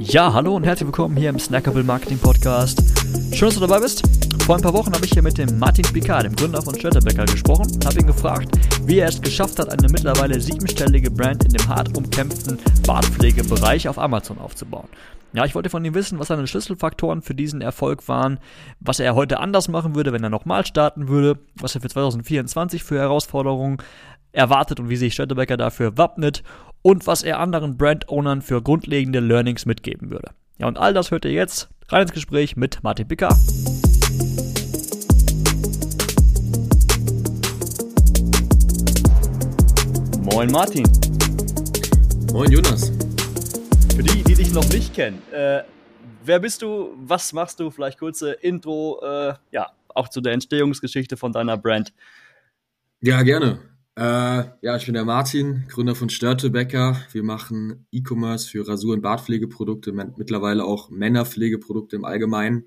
Ja, hallo und herzlich willkommen hier im Snackable Marketing Podcast. Schön, dass du dabei bist. Vor ein paar Wochen habe ich hier mit dem Martin Picard, dem Gründer von Störtebecker, gesprochen und habe ihn gefragt, wie er es geschafft hat, eine mittlerweile siebenstellige Brand in dem hart umkämpften Bartpflegebereich auf Amazon aufzubauen. Ja, ich wollte von ihm wissen, was seine Schlüsselfaktoren für diesen Erfolg waren, was er heute anders machen würde, wenn er nochmal starten würde, was er für 2024 für Herausforderungen erwartet und wie sich Störtebecker dafür wappnet und was er anderen Brand-Ownern für grundlegende Learnings mitgeben würde. Ja, und all das hört ihr jetzt rein ins Gespräch mit Martin Picard. Moin Martin. Moin Jonas. Für die, die dich noch nicht kennen, äh, wer bist du, was machst du? Vielleicht kurze Intro, äh, ja, auch zu der Entstehungsgeschichte von deiner Brand. Ja, gerne. Äh, ja, ich bin der Martin, Gründer von Störtebecker. Wir machen E-Commerce für Rasur- und Bartpflegeprodukte, mittlerweile auch Männerpflegeprodukte im Allgemeinen.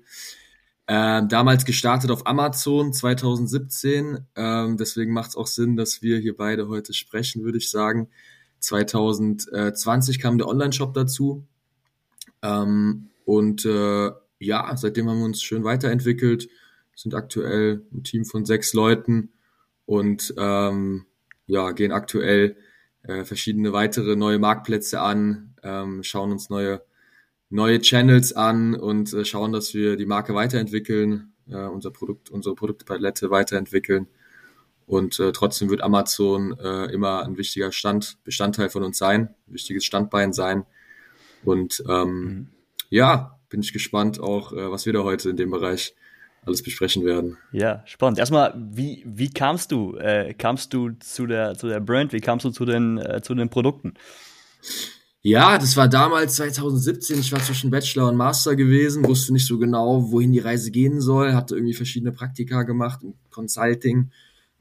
Äh, damals gestartet auf Amazon 2017. Ähm, deswegen macht es auch Sinn, dass wir hier beide heute sprechen, würde ich sagen. 2020 kam der Online-Shop dazu. Ähm, und äh, ja, seitdem haben wir uns schön weiterentwickelt, sind aktuell ein Team von sechs Leuten und ähm, ja, gehen aktuell äh, verschiedene weitere neue Marktplätze an, ähm, schauen uns neue, neue Channels an und äh, schauen, dass wir die Marke weiterentwickeln, äh, unser Produkt, unsere Produktpalette weiterentwickeln. Und äh, trotzdem wird Amazon äh, immer ein wichtiger Stand, Bestandteil von uns sein, ein wichtiges Standbein sein. Und ähm, mhm. ja, bin ich gespannt auch, äh, was wir da heute in dem Bereich alles besprechen werden. Ja, spannend. Erstmal, wie, wie kamst du? Äh, kamst du zu der, zu der Brand? Wie kamst du zu den, äh, zu den Produkten? Ja, das war damals 2017. Ich war zwischen Bachelor und Master gewesen, wusste nicht so genau, wohin die Reise gehen soll, hatte irgendwie verschiedene Praktika gemacht im Consulting,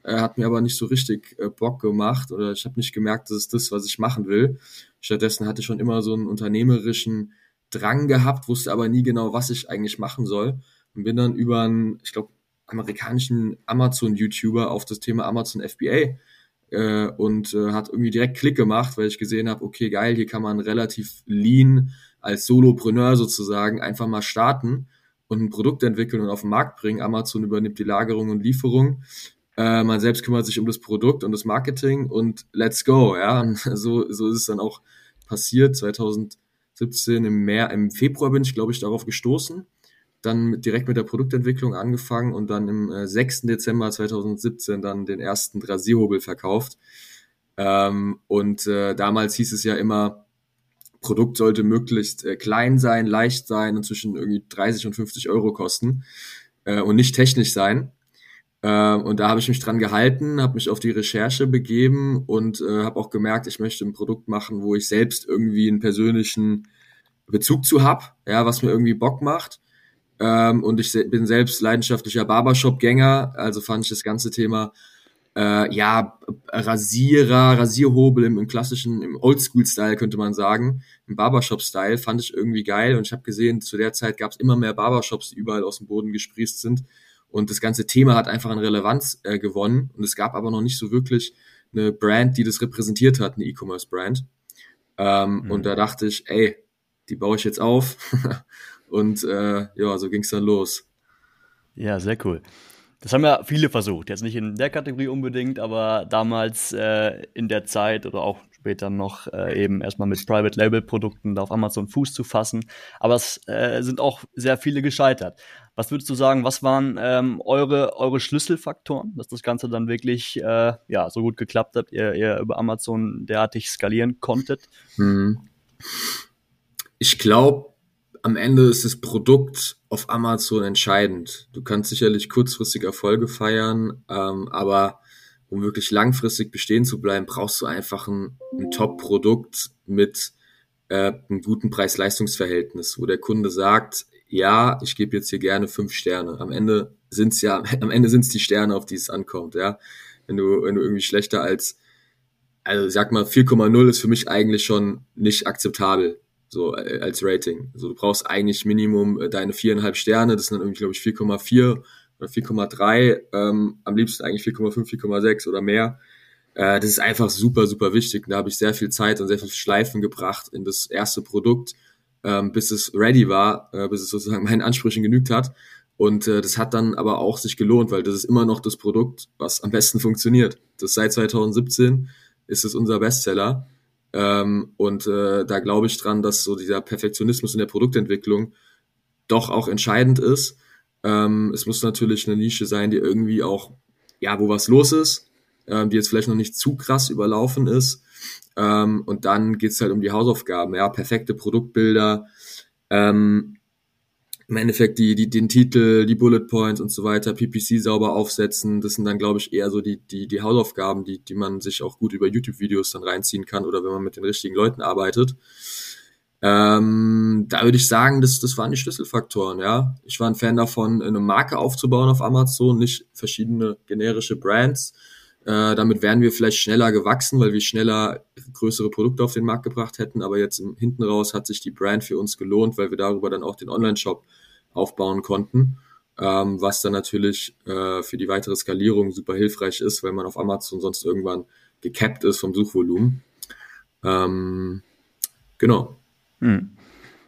äh, hat mir aber nicht so richtig äh, Bock gemacht oder ich habe nicht gemerkt, das ist das, was ich machen will. Stattdessen hatte ich schon immer so einen unternehmerischen Drang gehabt, wusste aber nie genau, was ich eigentlich machen soll und bin dann über einen, ich glaube, amerikanischen Amazon-YouTuber auf das Thema Amazon FBA äh, und äh, hat irgendwie direkt Klick gemacht, weil ich gesehen habe, okay, geil, hier kann man relativ lean als Solopreneur sozusagen einfach mal starten und ein Produkt entwickeln und auf den Markt bringen. Amazon übernimmt die Lagerung und Lieferung. Äh, man selbst kümmert sich um das Produkt und das Marketing und let's go, ja. Und so, so ist es dann auch passiert. 2017 im März, im Februar bin ich, glaube ich, darauf gestoßen dann mit, direkt mit der Produktentwicklung angefangen und dann im äh, 6. Dezember 2017 dann den ersten Rasierhobel verkauft. Ähm, und äh, damals hieß es ja immer, Produkt sollte möglichst äh, klein sein, leicht sein und zwischen irgendwie 30 und 50 Euro kosten äh, und nicht technisch sein. Äh, und da habe ich mich dran gehalten, habe mich auf die Recherche begeben und äh, habe auch gemerkt, ich möchte ein Produkt machen, wo ich selbst irgendwie einen persönlichen Bezug zu hab, ja, was mir irgendwie Bock macht. Ähm, und ich bin selbst leidenschaftlicher Barbershop-Gänger, also fand ich das ganze Thema äh, ja, Rasierer, Rasierhobel im, im klassischen, im Oldschool-Style könnte man sagen, im Barbershop-Style, fand ich irgendwie geil und ich habe gesehen, zu der Zeit gab es immer mehr Barbershops, die überall aus dem Boden gesprießt sind und das ganze Thema hat einfach an Relevanz äh, gewonnen und es gab aber noch nicht so wirklich eine Brand, die das repräsentiert hat, eine E-Commerce-Brand. Ähm, mhm. Und da dachte ich, ey, die baue ich jetzt auf Und äh, ja, so ging es dann los. Ja, sehr cool. Das haben ja viele versucht. Jetzt nicht in der Kategorie unbedingt, aber damals äh, in der Zeit oder auch später noch äh, eben erstmal mit Private Label Produkten da auf Amazon Fuß zu fassen. Aber es äh, sind auch sehr viele gescheitert. Was würdest du sagen, was waren ähm, eure, eure Schlüsselfaktoren, dass das Ganze dann wirklich äh, ja, so gut geklappt hat, ihr, ihr über Amazon derartig skalieren konntet? Hm. Ich glaube, am Ende ist das Produkt auf Amazon entscheidend. Du kannst sicherlich kurzfristig Erfolge feiern, ähm, aber um wirklich langfristig bestehen zu bleiben, brauchst du einfach ein, ein Top-Produkt mit äh, einem guten Preis-Leistungs-Verhältnis, wo der Kunde sagt, ja, ich gebe jetzt hier gerne fünf Sterne. Am Ende sind's ja, am Ende sind's die Sterne, auf die es ankommt, ja. Wenn du, wenn du irgendwie schlechter als, also sag mal, 4,0 ist für mich eigentlich schon nicht akzeptabel so äh, als Rating. Also du brauchst eigentlich Minimum äh, deine viereinhalb Sterne, das sind dann irgendwie, glaube ich, 4,4 oder 4,3, ähm, am liebsten eigentlich 4,5, 4,6 oder mehr. Äh, das ist einfach super, super wichtig. Da habe ich sehr viel Zeit und sehr viel Schleifen gebracht in das erste Produkt, ähm, bis es ready war, äh, bis es sozusagen meinen Ansprüchen genügt hat. Und äh, das hat dann aber auch sich gelohnt, weil das ist immer noch das Produkt, was am besten funktioniert. Das seit 2017 ist es unser Bestseller. Ähm, und äh, da glaube ich dran, dass so dieser Perfektionismus in der Produktentwicklung doch auch entscheidend ist. Ähm, es muss natürlich eine Nische sein, die irgendwie auch, ja, wo was los ist, ähm, die jetzt vielleicht noch nicht zu krass überlaufen ist. Ähm, und dann geht's halt um die Hausaufgaben, ja, perfekte Produktbilder, ähm, im Endeffekt die, die, den Titel, die Bullet Points und so weiter, PPC sauber aufsetzen. Das sind dann, glaube ich, eher so die, die, die Hausaufgaben, die, die man sich auch gut über YouTube-Videos dann reinziehen kann oder wenn man mit den richtigen Leuten arbeitet. Ähm, da würde ich sagen, das, das waren die Schlüsselfaktoren, ja. Ich war ein Fan davon, eine Marke aufzubauen auf Amazon, nicht verschiedene generische Brands. Äh, damit wären wir vielleicht schneller gewachsen, weil wir schneller größere Produkte auf den Markt gebracht hätten. Aber jetzt im, hinten raus hat sich die Brand für uns gelohnt, weil wir darüber dann auch den Online-Shop aufbauen konnten, ähm, was dann natürlich äh, für die weitere Skalierung super hilfreich ist, weil man auf Amazon sonst irgendwann gecapped ist vom Suchvolumen. Ähm, genau. Hm.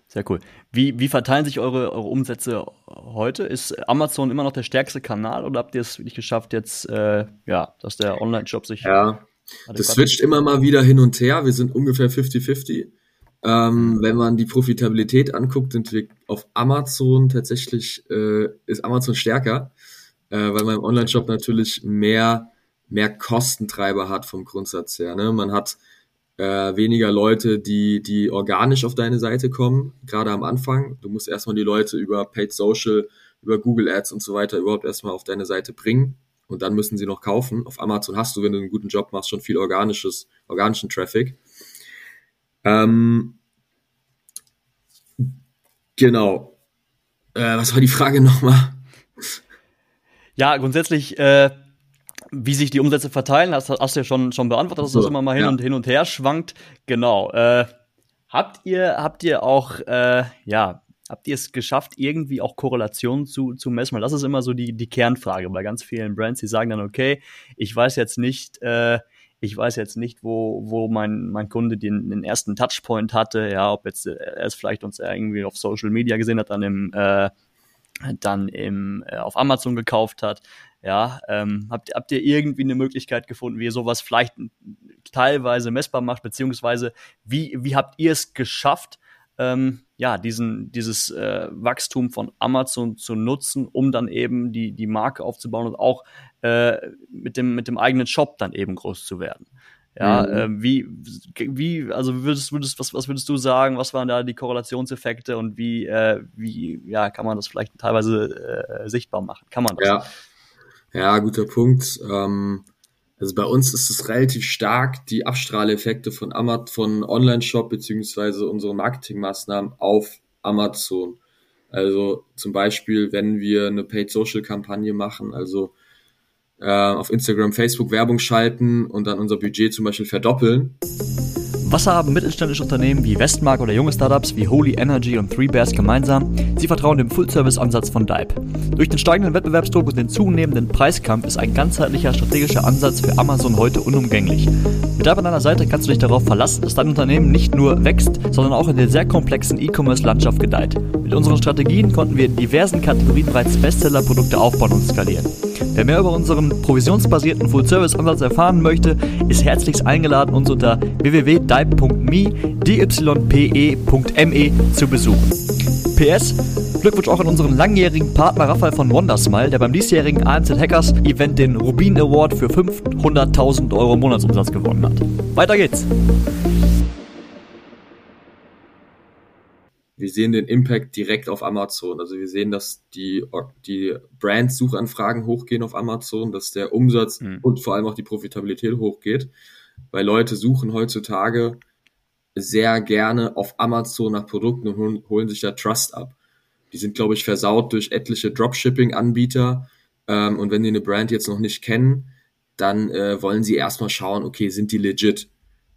Sehr cool. Wie, wie verteilen sich eure, eure Umsätze heute? Ist Amazon immer noch der stärkste Kanal oder habt ihr es wirklich geschafft, jetzt, äh, ja, dass der Online-Shop sich. Ja, das switcht immer mal wieder hin und her. Wir sind ungefähr 50-50. Ähm, wenn man die Profitabilität anguckt, sind wir auf Amazon tatsächlich, äh, ist Amazon stärker, äh, weil man im Online-Shop natürlich mehr, mehr Kostentreiber hat vom Grundsatz her. Ne? Man hat äh, weniger Leute, die, die organisch auf deine Seite kommen, gerade am Anfang. Du musst erstmal die Leute über Paid Social, über Google Ads und so weiter überhaupt erstmal auf deine Seite bringen und dann müssen sie noch kaufen. Auf Amazon hast du, wenn du einen guten Job machst, schon viel organisches, organischen Traffic. Ähm, genau. Äh, was war die Frage nochmal? Ja, grundsätzlich, äh, wie sich die Umsätze verteilen, hast, hast du ja schon, schon beantwortet, dass so, das immer mal hin, ja. und, hin und her schwankt. Genau. Äh, habt ihr, habt ihr auch, äh, ja, habt ihr es geschafft, irgendwie auch Korrelationen zu, zu messen? Weil das ist immer so die, die Kernfrage bei ganz vielen Brands, die sagen dann, okay, ich weiß jetzt nicht, äh, ich weiß jetzt nicht, wo, wo mein, mein Kunde den, den ersten Touchpoint hatte, ja, ob jetzt äh, er es vielleicht uns irgendwie auf Social Media gesehen hat, dann im, äh, dann im, äh, auf Amazon gekauft hat. Ja, ähm, habt, habt ihr irgendwie eine Möglichkeit gefunden, wie ihr sowas vielleicht teilweise messbar macht, beziehungsweise wie, wie habt ihr es geschafft, ähm, ja, diesen, dieses äh, Wachstum von Amazon zu nutzen, um dann eben die, die Marke aufzubauen und auch äh, mit, dem, mit dem eigenen Shop dann eben groß zu werden. Ja, mhm. äh, wie, wie, also würdest, würdest, was, was würdest du sagen, was waren da die Korrelationseffekte und wie, äh, wie, ja, kann man das vielleicht teilweise äh, sichtbar machen? Kann man das? Ja, ja guter Punkt. Ähm, also bei uns ist es relativ stark, die Abstrahleffekte von Amazon, von Online-Shop beziehungsweise unsere Marketingmaßnahmen auf Amazon. Also zum Beispiel, wenn wir eine Paid-Social-Kampagne machen, also auf Instagram, Facebook Werbung schalten und dann unser Budget zum Beispiel verdoppeln, was haben mittelständische Unternehmen wie Westmark oder junge Startups wie Holy Energy und Three Bears gemeinsam? Sie vertrauen dem Full-Service-Ansatz von Dive. Durch den steigenden Wettbewerbsdruck und den zunehmenden Preiskampf ist ein ganzheitlicher strategischer Ansatz für Amazon heute unumgänglich. Mit Dive an deiner Seite kannst du dich darauf verlassen, dass dein Unternehmen nicht nur wächst, sondern auch in der sehr komplexen E-Commerce-Landschaft gedeiht. Mit unseren Strategien konnten wir in diversen Kategorien bereits Bestseller-Produkte aufbauen und skalieren. Wer mehr über unseren provisionsbasierten Full-Service-Ansatz erfahren möchte, ist herzlichst eingeladen, uns unter www.dype.me, dype.me zu besuchen. PS, Glückwunsch auch an unseren langjährigen Partner Raphael von Wondersmile, der beim diesjährigen ANZ Hackers Event den Rubin Award für 500.000 Euro Monatsumsatz gewonnen hat. Weiter geht's! wir sehen den Impact direkt auf Amazon. Also wir sehen, dass die, die Brand-Suchanfragen hochgehen auf Amazon, dass der Umsatz mhm. und vor allem auch die Profitabilität hochgeht, weil Leute suchen heutzutage sehr gerne auf Amazon nach Produkten und holen, sich da Trust ab. Die sind, glaube ich, versaut durch etliche Dropshipping-Anbieter. Ähm, und wenn die eine Brand jetzt noch nicht kennen, dann äh, wollen sie erstmal schauen, okay, sind die legit?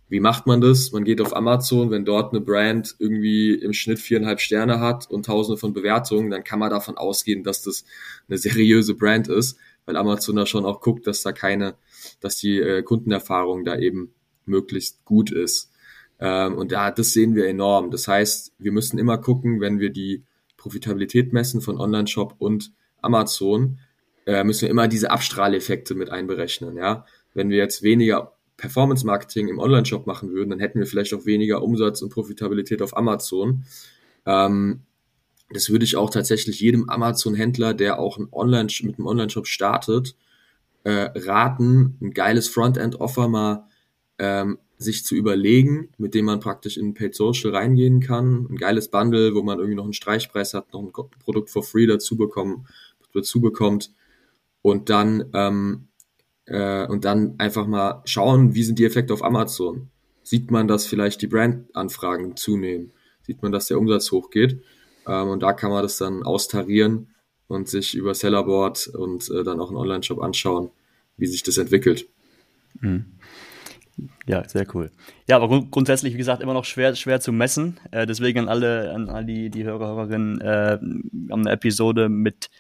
Wie macht man das? Man geht auf Amazon, wenn dort eine Brand irgendwie im Schnitt viereinhalb Sterne hat und tausende von Bewertungen, dann kann man davon ausgehen, dass das eine seriöse Brand ist, weil Amazon da schon auch guckt, dass da keine, dass die äh, Kundenerfahrung da eben möglichst gut ist. Ähm, und da, das sehen wir enorm. Das heißt, wir müssen immer gucken, wenn wir die Profitabilität messen von Online-Shop und Amazon, äh, müssen wir immer diese Abstrahleffekte mit einberechnen. Ja? Wenn wir jetzt weniger Performance-Marketing im Online-Shop machen würden, dann hätten wir vielleicht auch weniger Umsatz und Profitabilität auf Amazon. Ähm, das würde ich auch tatsächlich jedem Amazon-Händler, der auch ein Online mit einem Online-Shop startet, äh, raten, ein geiles Frontend-Offer mal ähm, sich zu überlegen, mit dem man praktisch in Paid Social reingehen kann. Ein geiles Bundle, wo man irgendwie noch einen Streichpreis hat, noch ein Produkt for free dazu bekommen, dazu bekommt und dann ähm, äh, und dann einfach mal schauen, wie sind die Effekte auf Amazon. Sieht man, dass vielleicht die Brandanfragen zunehmen? Sieht man, dass der Umsatz hochgeht? Ähm, und da kann man das dann austarieren und sich über Sellerboard und äh, dann auch einen Online-Shop anschauen, wie sich das entwickelt. Mhm. Ja, sehr cool. Ja, aber grund grundsätzlich, wie gesagt, immer noch schwer, schwer zu messen. Äh, deswegen an alle, an all die, die Hörer, Hörerinnen, äh, wir haben eine Episode mit,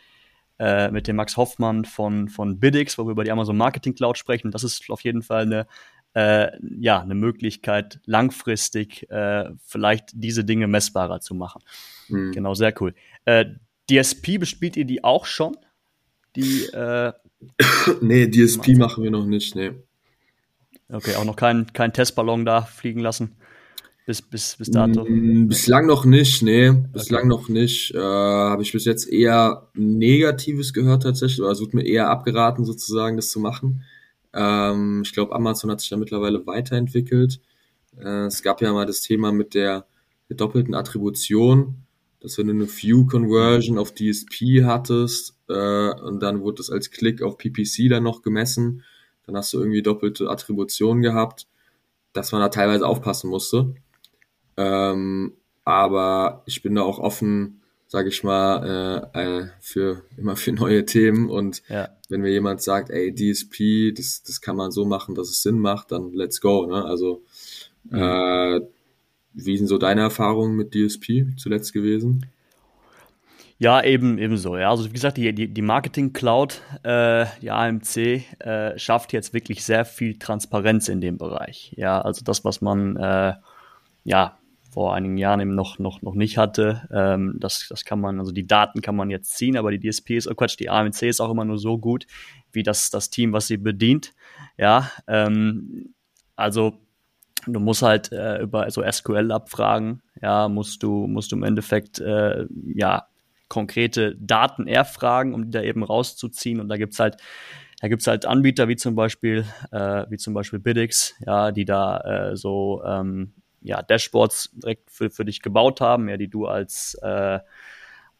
äh, mit dem Max Hoffmann von, von Biddix, wo wir über die Amazon Marketing Cloud sprechen. Das ist auf jeden Fall eine, äh, ja, eine Möglichkeit, langfristig äh, vielleicht diese Dinge messbarer zu machen. Mhm. Genau, sehr cool. Äh, DSP bespielt ihr die auch schon? Die, äh, nee, DSP machen wir noch nicht, nee. Okay, auch noch keinen kein Testballon da fliegen lassen. Bis, bis, bis dato? Mm, bislang noch nicht, nee. Bislang okay. noch nicht. Äh, Habe ich bis jetzt eher Negatives gehört tatsächlich. Also wird mir eher abgeraten, sozusagen, das zu machen. Ähm, ich glaube, Amazon hat sich da mittlerweile weiterentwickelt. Äh, es gab ja mal das Thema mit der, der doppelten Attribution, dass wenn du eine View-Conversion auf DSP hattest äh, und dann wurde das als Klick auf PPC dann noch gemessen, dann hast du irgendwie doppelte Attribution gehabt, dass man da teilweise aufpassen musste. Ähm, aber ich bin da auch offen, sage ich mal, äh, äh, für immer für neue Themen. Und ja. wenn mir jemand sagt, ey, DSP, das, das kann man so machen, dass es Sinn macht, dann let's go. Ne? Also mhm. äh, wie sind so deine Erfahrungen mit DSP zuletzt gewesen? Ja, eben, ebenso. Ja, also wie gesagt, die, die, die Marketing Cloud, äh, die AMC, äh, schafft jetzt wirklich sehr viel Transparenz in dem Bereich. Ja, also das, was man äh, ja vor einigen Jahren eben noch, noch, noch nicht hatte, ähm, das, das kann man, also die Daten kann man jetzt ziehen, aber die DSP ist, oh Quatsch, die AMC ist auch immer nur so gut, wie das, das Team, was sie bedient. Ja, ähm, also du musst halt äh, über so SQL abfragen, ja, musst du, musst du im Endeffekt, äh, ja, konkrete Daten erfragen, um die da eben rauszuziehen. Und da gibt's halt, da gibt's halt Anbieter wie zum Beispiel, äh, wie zum Beispiel Biddix, ja, die da äh, so ähm, ja, Dashboards direkt für, für dich gebaut haben, ja, die du als äh,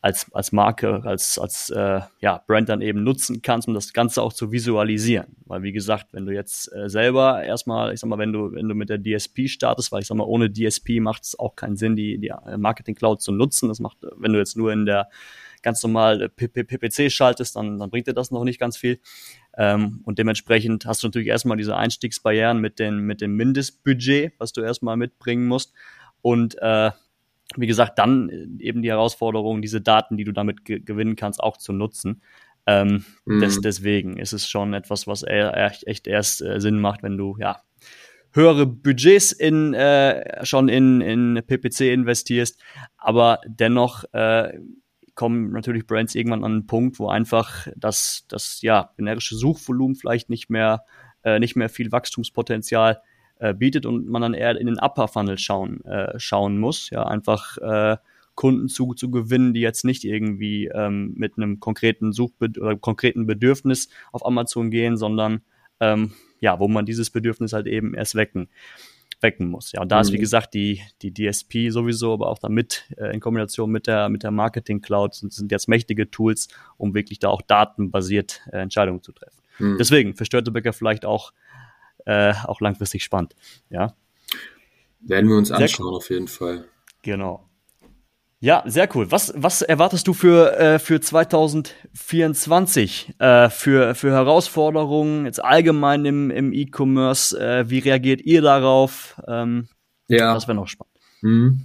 als, als Marke, als, als äh, ja, Brand dann eben nutzen kannst, um das Ganze auch zu visualisieren. Weil wie gesagt, wenn du jetzt äh, selber erstmal, ich sag mal, wenn du, wenn du mit der DSP startest, weil ich sag mal, ohne DSP macht es auch keinen Sinn, die, die äh, Marketing Cloud zu nutzen. Das macht, wenn du jetzt nur in der ganz normal PPC schaltest, dann, dann bringt dir das noch nicht ganz viel. Ähm, und dementsprechend hast du natürlich erstmal diese Einstiegsbarrieren mit, den, mit dem Mindestbudget, was du erstmal mitbringen musst. Und äh, wie gesagt, dann äh, eben die Herausforderung, diese Daten, die du damit ge gewinnen kannst, auch zu nutzen. Ähm, mhm. des, deswegen ist es schon etwas, was echt, erst äh, Sinn macht, wenn du ja höhere Budgets in äh, schon in, in PPC investierst, aber dennoch äh, kommen natürlich Brands irgendwann an einen Punkt, wo einfach das, das ja generische Suchvolumen vielleicht nicht mehr äh, nicht mehr viel Wachstumspotenzial äh, bietet und man dann eher in den Upper Funnel schauen, äh, schauen muss. Ja, einfach äh, Kunden zu, zu gewinnen, die jetzt nicht irgendwie ähm, mit einem konkreten Suchbed oder konkreten Bedürfnis auf Amazon gehen, sondern ähm, ja, wo man dieses Bedürfnis halt eben erst wecken wecken muss. Ja, und da mhm. ist wie mhm. gesagt die die DSP sowieso, aber auch damit äh, in Kombination mit der mit der Marketing Cloud sind, sind jetzt mächtige Tools, um wirklich da auch datenbasiert äh, Entscheidungen zu treffen. Mhm. Deswegen für Störtebäcker vielleicht auch äh, auch langfristig spannend. Ja. Werden wir uns anschauen, cool. auf jeden Fall. Genau. Ja, sehr cool. Was, was erwartest du für, äh, für 2024 äh, für, für Herausforderungen jetzt allgemein im, im E-Commerce? Äh, wie reagiert ihr darauf? Ähm, ja. Das wäre noch spannend. Mhm.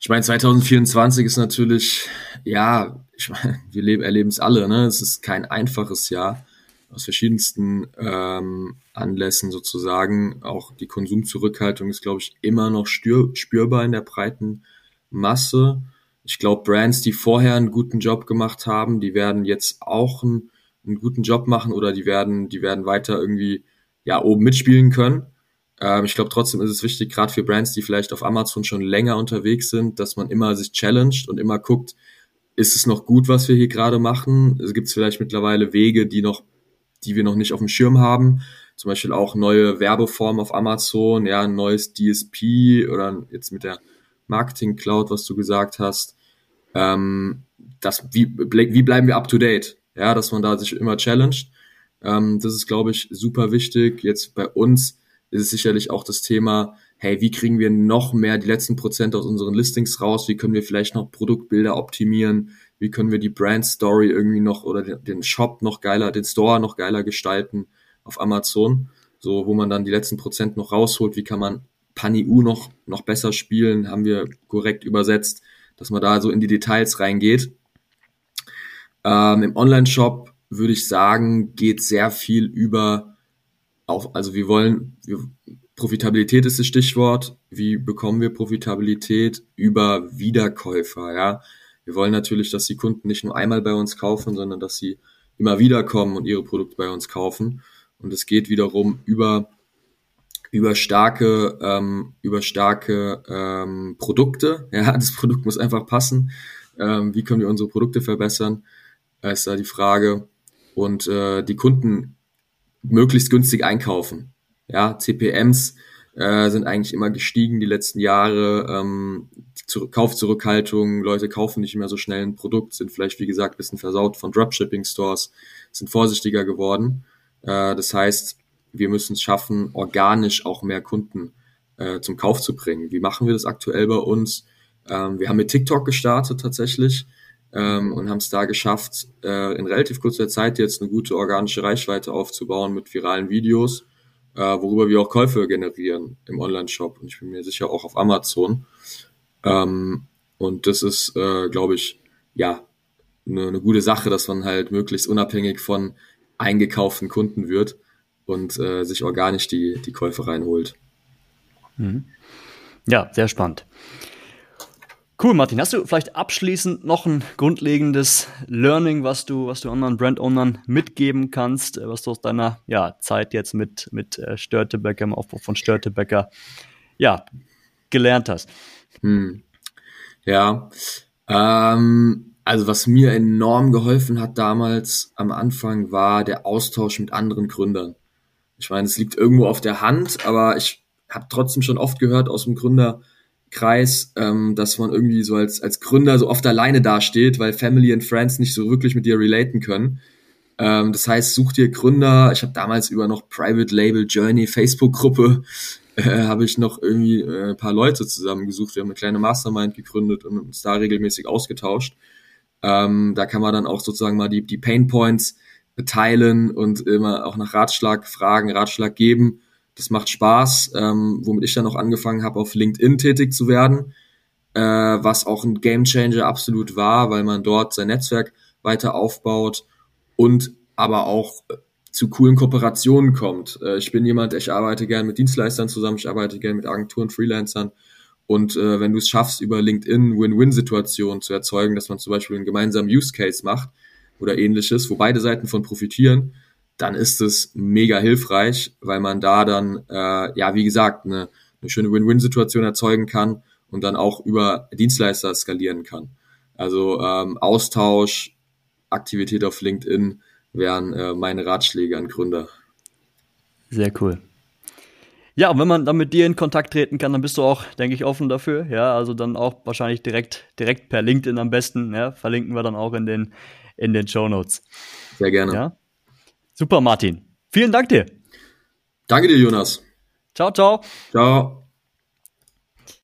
Ich meine, 2024 ist natürlich, ja, ich meine, wir erleben es alle, ne? Es ist kein einfaches Jahr. Aus verschiedensten ähm, Anlässen sozusagen. Auch die Konsumzurückhaltung ist, glaube ich, immer noch spürbar in der breiten Masse. Ich glaube, Brands, die vorher einen guten Job gemacht haben, die werden jetzt auch einen, einen guten Job machen oder die werden, die werden weiter irgendwie ja oben mitspielen können. Ähm, ich glaube, trotzdem ist es wichtig, gerade für Brands, die vielleicht auf Amazon schon länger unterwegs sind, dass man immer sich challenged und immer guckt, ist es noch gut, was wir hier gerade machen? Es gibt vielleicht mittlerweile Wege, die noch die wir noch nicht auf dem Schirm haben. Zum Beispiel auch neue Werbeformen auf Amazon, ja, ein neues DSP oder jetzt mit der Marketing Cloud, was du gesagt hast. Ähm, das, wie, wie bleiben wir up to date? Ja, dass man da sich immer challenged. Ähm, das ist, glaube ich, super wichtig. Jetzt bei uns ist es sicherlich auch das Thema, hey, wie kriegen wir noch mehr die letzten Prozent aus unseren Listings raus? Wie können wir vielleicht noch Produktbilder optimieren? Wie können wir die Brand Story irgendwie noch oder den, Shop noch geiler, den Store noch geiler gestalten auf Amazon, so wo man dann die letzten Prozent noch rausholt, wie kann man PanIU noch, noch besser spielen, haben wir korrekt übersetzt, dass man da so in die Details reingeht. Ähm, Im Online-Shop würde ich sagen, geht sehr viel über, auf, also wir wollen, wir, Profitabilität ist das Stichwort. Wie bekommen wir Profitabilität über Wiederkäufer? Ja, wir wollen natürlich, dass die Kunden nicht nur einmal bei uns kaufen, sondern dass sie immer wieder kommen und ihre Produkte bei uns kaufen. Und es geht wiederum über über starke ähm, über starke ähm, Produkte. Ja, das Produkt muss einfach passen. Ähm, wie können wir unsere Produkte verbessern? Ist da die Frage. Und äh, die Kunden möglichst günstig einkaufen. Ja, CPMs äh, sind eigentlich immer gestiegen die letzten Jahre. Ähm, Zur Kaufzurückhaltung, Leute kaufen nicht mehr so schnell ein Produkt, sind vielleicht, wie gesagt, bisschen versaut von Dropshipping-Stores, sind vorsichtiger geworden. Äh, das heißt, wir müssen es schaffen, organisch auch mehr Kunden äh, zum Kauf zu bringen. Wie machen wir das aktuell bei uns? Ähm, wir haben mit TikTok gestartet tatsächlich ähm, und haben es da geschafft, äh, in relativ kurzer Zeit jetzt eine gute organische Reichweite aufzubauen mit viralen Videos worüber wir auch Käufe generieren im Online-Shop und ich bin mir sicher auch auf Amazon. Ähm, und das ist, äh, glaube ich, ja, eine, eine gute Sache, dass man halt möglichst unabhängig von eingekauften Kunden wird und äh, sich organisch die, die Käufe reinholt. Mhm. Ja, sehr spannend. Cool, Martin. Hast du vielleicht abschließend noch ein grundlegendes Learning, was du, was du anderen Brand-Ownern mitgeben kannst, äh, was du aus deiner ja, Zeit jetzt mit, mit äh, Störtebecker, im Aufbau von Störtebecker, ja, gelernt hast? Hm. Ja, ähm, also was mir enorm geholfen hat damals am Anfang war der Austausch mit anderen Gründern. Ich meine, es liegt irgendwo auf der Hand, aber ich habe trotzdem schon oft gehört aus dem Gründer, Kreis, ähm, dass man irgendwie so als, als Gründer so oft alleine dasteht, weil Family and Friends nicht so wirklich mit dir relaten können. Ähm, das heißt, such dir Gründer. Ich habe damals über noch Private Label Journey Facebook-Gruppe äh, habe ich noch irgendwie äh, ein paar Leute zusammengesucht. Wir haben eine kleine Mastermind gegründet und uns da regelmäßig ausgetauscht. Ähm, da kann man dann auch sozusagen mal die, die Pain Points teilen und immer auch nach Ratschlag fragen, Ratschlag geben das macht Spaß, ähm, womit ich dann auch angefangen habe, auf LinkedIn tätig zu werden, äh, was auch ein Gamechanger absolut war, weil man dort sein Netzwerk weiter aufbaut und aber auch äh, zu coolen Kooperationen kommt. Äh, ich bin jemand, ich arbeite gern mit Dienstleistern zusammen, ich arbeite gern mit Agenturen, Freelancern. Und äh, wenn du es schaffst, über LinkedIn Win-Win-Situationen zu erzeugen, dass man zum Beispiel einen gemeinsamen Use Case macht oder ähnliches, wo beide Seiten von profitieren, dann ist es mega hilfreich, weil man da dann, äh, ja, wie gesagt, eine, eine schöne Win-Win-Situation erzeugen kann und dann auch über Dienstleister skalieren kann. Also ähm, Austausch, Aktivität auf LinkedIn wären äh, meine Ratschläge an Gründer. Sehr cool. Ja, und wenn man dann mit dir in Kontakt treten kann, dann bist du auch, denke ich, offen dafür. Ja, also dann auch wahrscheinlich direkt, direkt per LinkedIn am besten. Ja, verlinken wir dann auch in den, in den Show Notes. Sehr gerne. Ja. Super, Martin. Vielen Dank dir. Danke dir, Jonas. Ciao, ciao. Ciao.